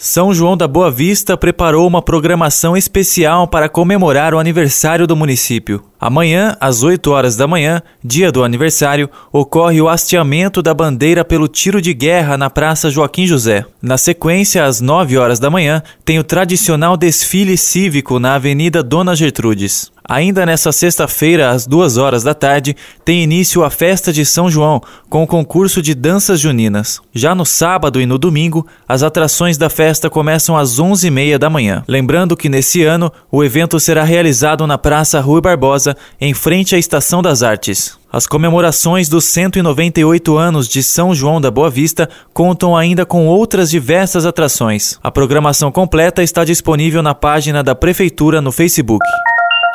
são João da Boa Vista preparou uma programação especial para comemorar o aniversário do município. Amanhã, às 8 horas da manhã, dia do aniversário, ocorre o hasteamento da bandeira pelo tiro de guerra na Praça Joaquim José. Na sequência, às 9 horas da manhã, tem o tradicional desfile cívico na Avenida Dona Gertrudes. Ainda nesta sexta-feira, às duas horas da tarde, tem início a festa de São João, com o concurso de danças juninas. Já no sábado e no domingo, as atrações da festa começam às onze e meia da manhã. Lembrando que nesse ano, o evento será realizado na Praça Rui Barbosa, em frente à Estação das Artes. As comemorações dos 198 anos de São João da Boa Vista contam ainda com outras diversas atrações. A programação completa está disponível na página da Prefeitura no Facebook.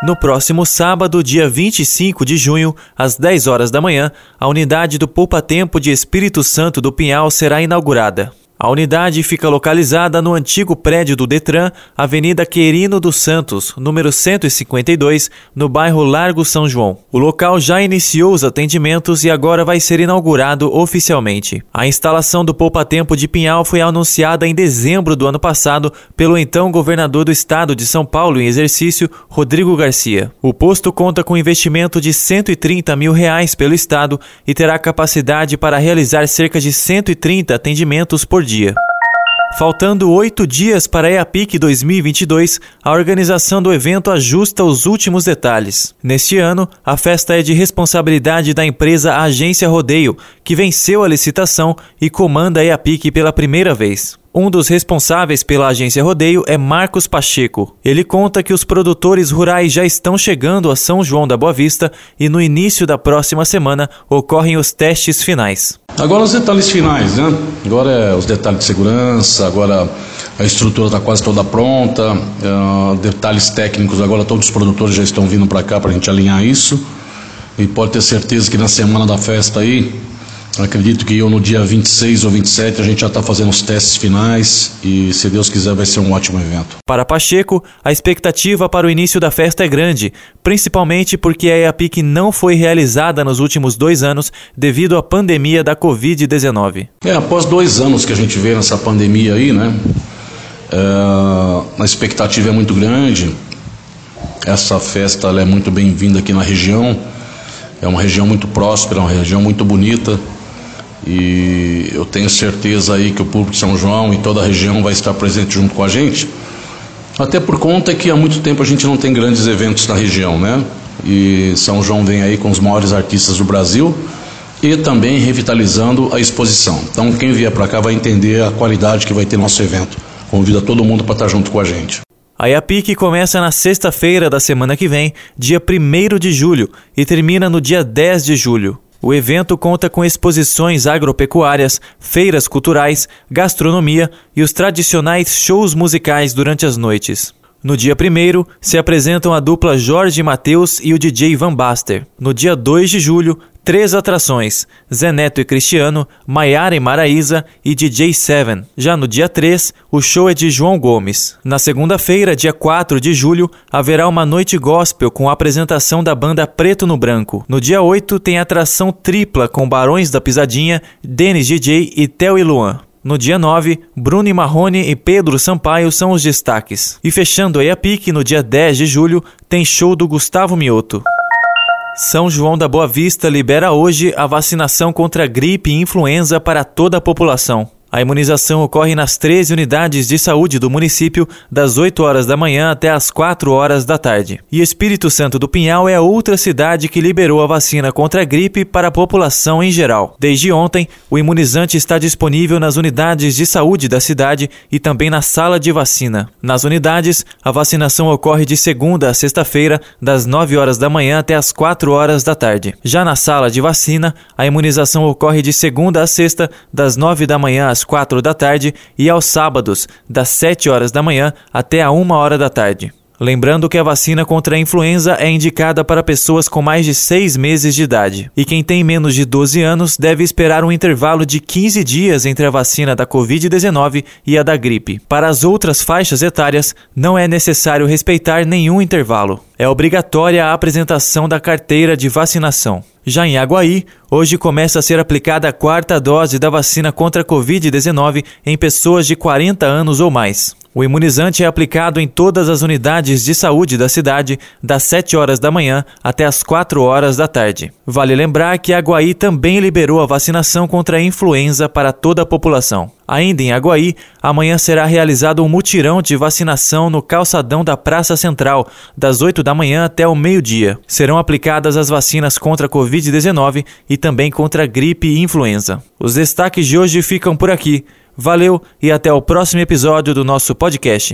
No próximo sábado, dia 25 de junho, às 10 horas da manhã, a unidade do Poupa Tempo de Espírito Santo do Pinhal será inaugurada. A unidade fica localizada no antigo prédio do Detran, Avenida Querino dos Santos, número 152, no bairro Largo São João. O local já iniciou os atendimentos e agora vai ser inaugurado oficialmente. A instalação do Poupa Tempo de Pinhal foi anunciada em dezembro do ano passado pelo então governador do estado de São Paulo em exercício, Rodrigo Garcia. O posto conta com investimento de 130 mil reais pelo estado e terá capacidade para realizar cerca de 130 atendimentos por dia dia. Faltando oito dias para a EAPIC 2022, a organização do evento ajusta os últimos detalhes. Neste ano, a festa é de responsabilidade da empresa Agência Rodeio, que venceu a licitação e comanda a EAPIC pela primeira vez. Um dos responsáveis pela agência Rodeio é Marcos Pacheco. Ele conta que os produtores rurais já estão chegando a São João da Boa Vista e no início da próxima semana ocorrem os testes finais. Agora os detalhes finais, né? Agora é os detalhes de segurança, agora a estrutura está quase toda pronta, uh, detalhes técnicos, agora todos os produtores já estão vindo para cá para a gente alinhar isso. E pode ter certeza que na semana da festa aí Acredito que eu no dia 26 ou 27 a gente já está fazendo os testes finais e, se Deus quiser, vai ser um ótimo evento. Para Pacheco, a expectativa para o início da festa é grande, principalmente porque a EAPIC não foi realizada nos últimos dois anos devido à pandemia da Covid-19. É, após dois anos que a gente vê nessa pandemia aí, né? É, a expectativa é muito grande. Essa festa é muito bem-vinda aqui na região. É uma região muito próspera, uma região muito bonita. E eu tenho certeza aí que o público de São João e toda a região vai estar presente junto com a gente. Até por conta que há muito tempo a gente não tem grandes eventos na região, né? E São João vem aí com os maiores artistas do Brasil e também revitalizando a exposição. Então quem vier para cá vai entender a qualidade que vai ter nosso evento. Convido todo mundo para estar junto com a gente. A IAPIC começa na sexta-feira da semana que vem, dia 1 de julho, e termina no dia 10 de julho. O evento conta com exposições agropecuárias, feiras culturais, gastronomia e os tradicionais shows musicais durante as noites. No dia 1 se apresentam a dupla Jorge Mateus e o DJ Van Baster. No dia 2 de julho, três atrações: Zé Neto e Cristiano, Maiara e Maraísa e DJ Seven. Já no dia 3, o show é de João Gomes. Na segunda-feira, dia 4 de julho, haverá uma noite gospel com a apresentação da banda Preto no Branco. No dia 8, tem atração tripla com Barões da Pisadinha, Denis DJ e Theo e Luan. No dia 9, Bruno Marrone e Pedro Sampaio são os destaques. E fechando a pique, no dia 10 de julho, tem show do Gustavo Mioto. São João da Boa Vista libera hoje a vacinação contra gripe e influenza para toda a população. A imunização ocorre nas 13 unidades de saúde do município, das 8 horas da manhã até as 4 horas da tarde. E Espírito Santo do Pinhal é a outra cidade que liberou a vacina contra a gripe para a população em geral. Desde ontem, o imunizante está disponível nas unidades de saúde da cidade e também na sala de vacina. Nas unidades, a vacinação ocorre de segunda a sexta-feira, das 9 horas da manhã até as 4 horas da tarde. Já na sala de vacina, a imunização ocorre de segunda a sexta, das 9 da manhã às quatro da tarde e aos sábados, das 7 horas da manhã até a 1 hora da tarde. Lembrando que a vacina contra a influenza é indicada para pessoas com mais de 6 meses de idade. E quem tem menos de 12 anos deve esperar um intervalo de 15 dias entre a vacina da Covid-19 e a da gripe. Para as outras faixas etárias, não é necessário respeitar nenhum intervalo. É obrigatória a apresentação da carteira de vacinação. Já em Aguaí, hoje começa a ser aplicada a quarta dose da vacina contra a Covid-19 em pessoas de 40 anos ou mais. O imunizante é aplicado em todas as unidades de saúde da cidade, das 7 horas da manhã até as 4 horas da tarde. Vale lembrar que Aguaí também liberou a vacinação contra a influenza para toda a população. Ainda em Aguaí, amanhã será realizado um mutirão de vacinação no calçadão da Praça Central, das 8 da manhã até o meio-dia. Serão aplicadas as vacinas contra a Covid-19 e também contra a gripe e influenza. Os destaques de hoje ficam por aqui. Valeu e até o próximo episódio do nosso podcast.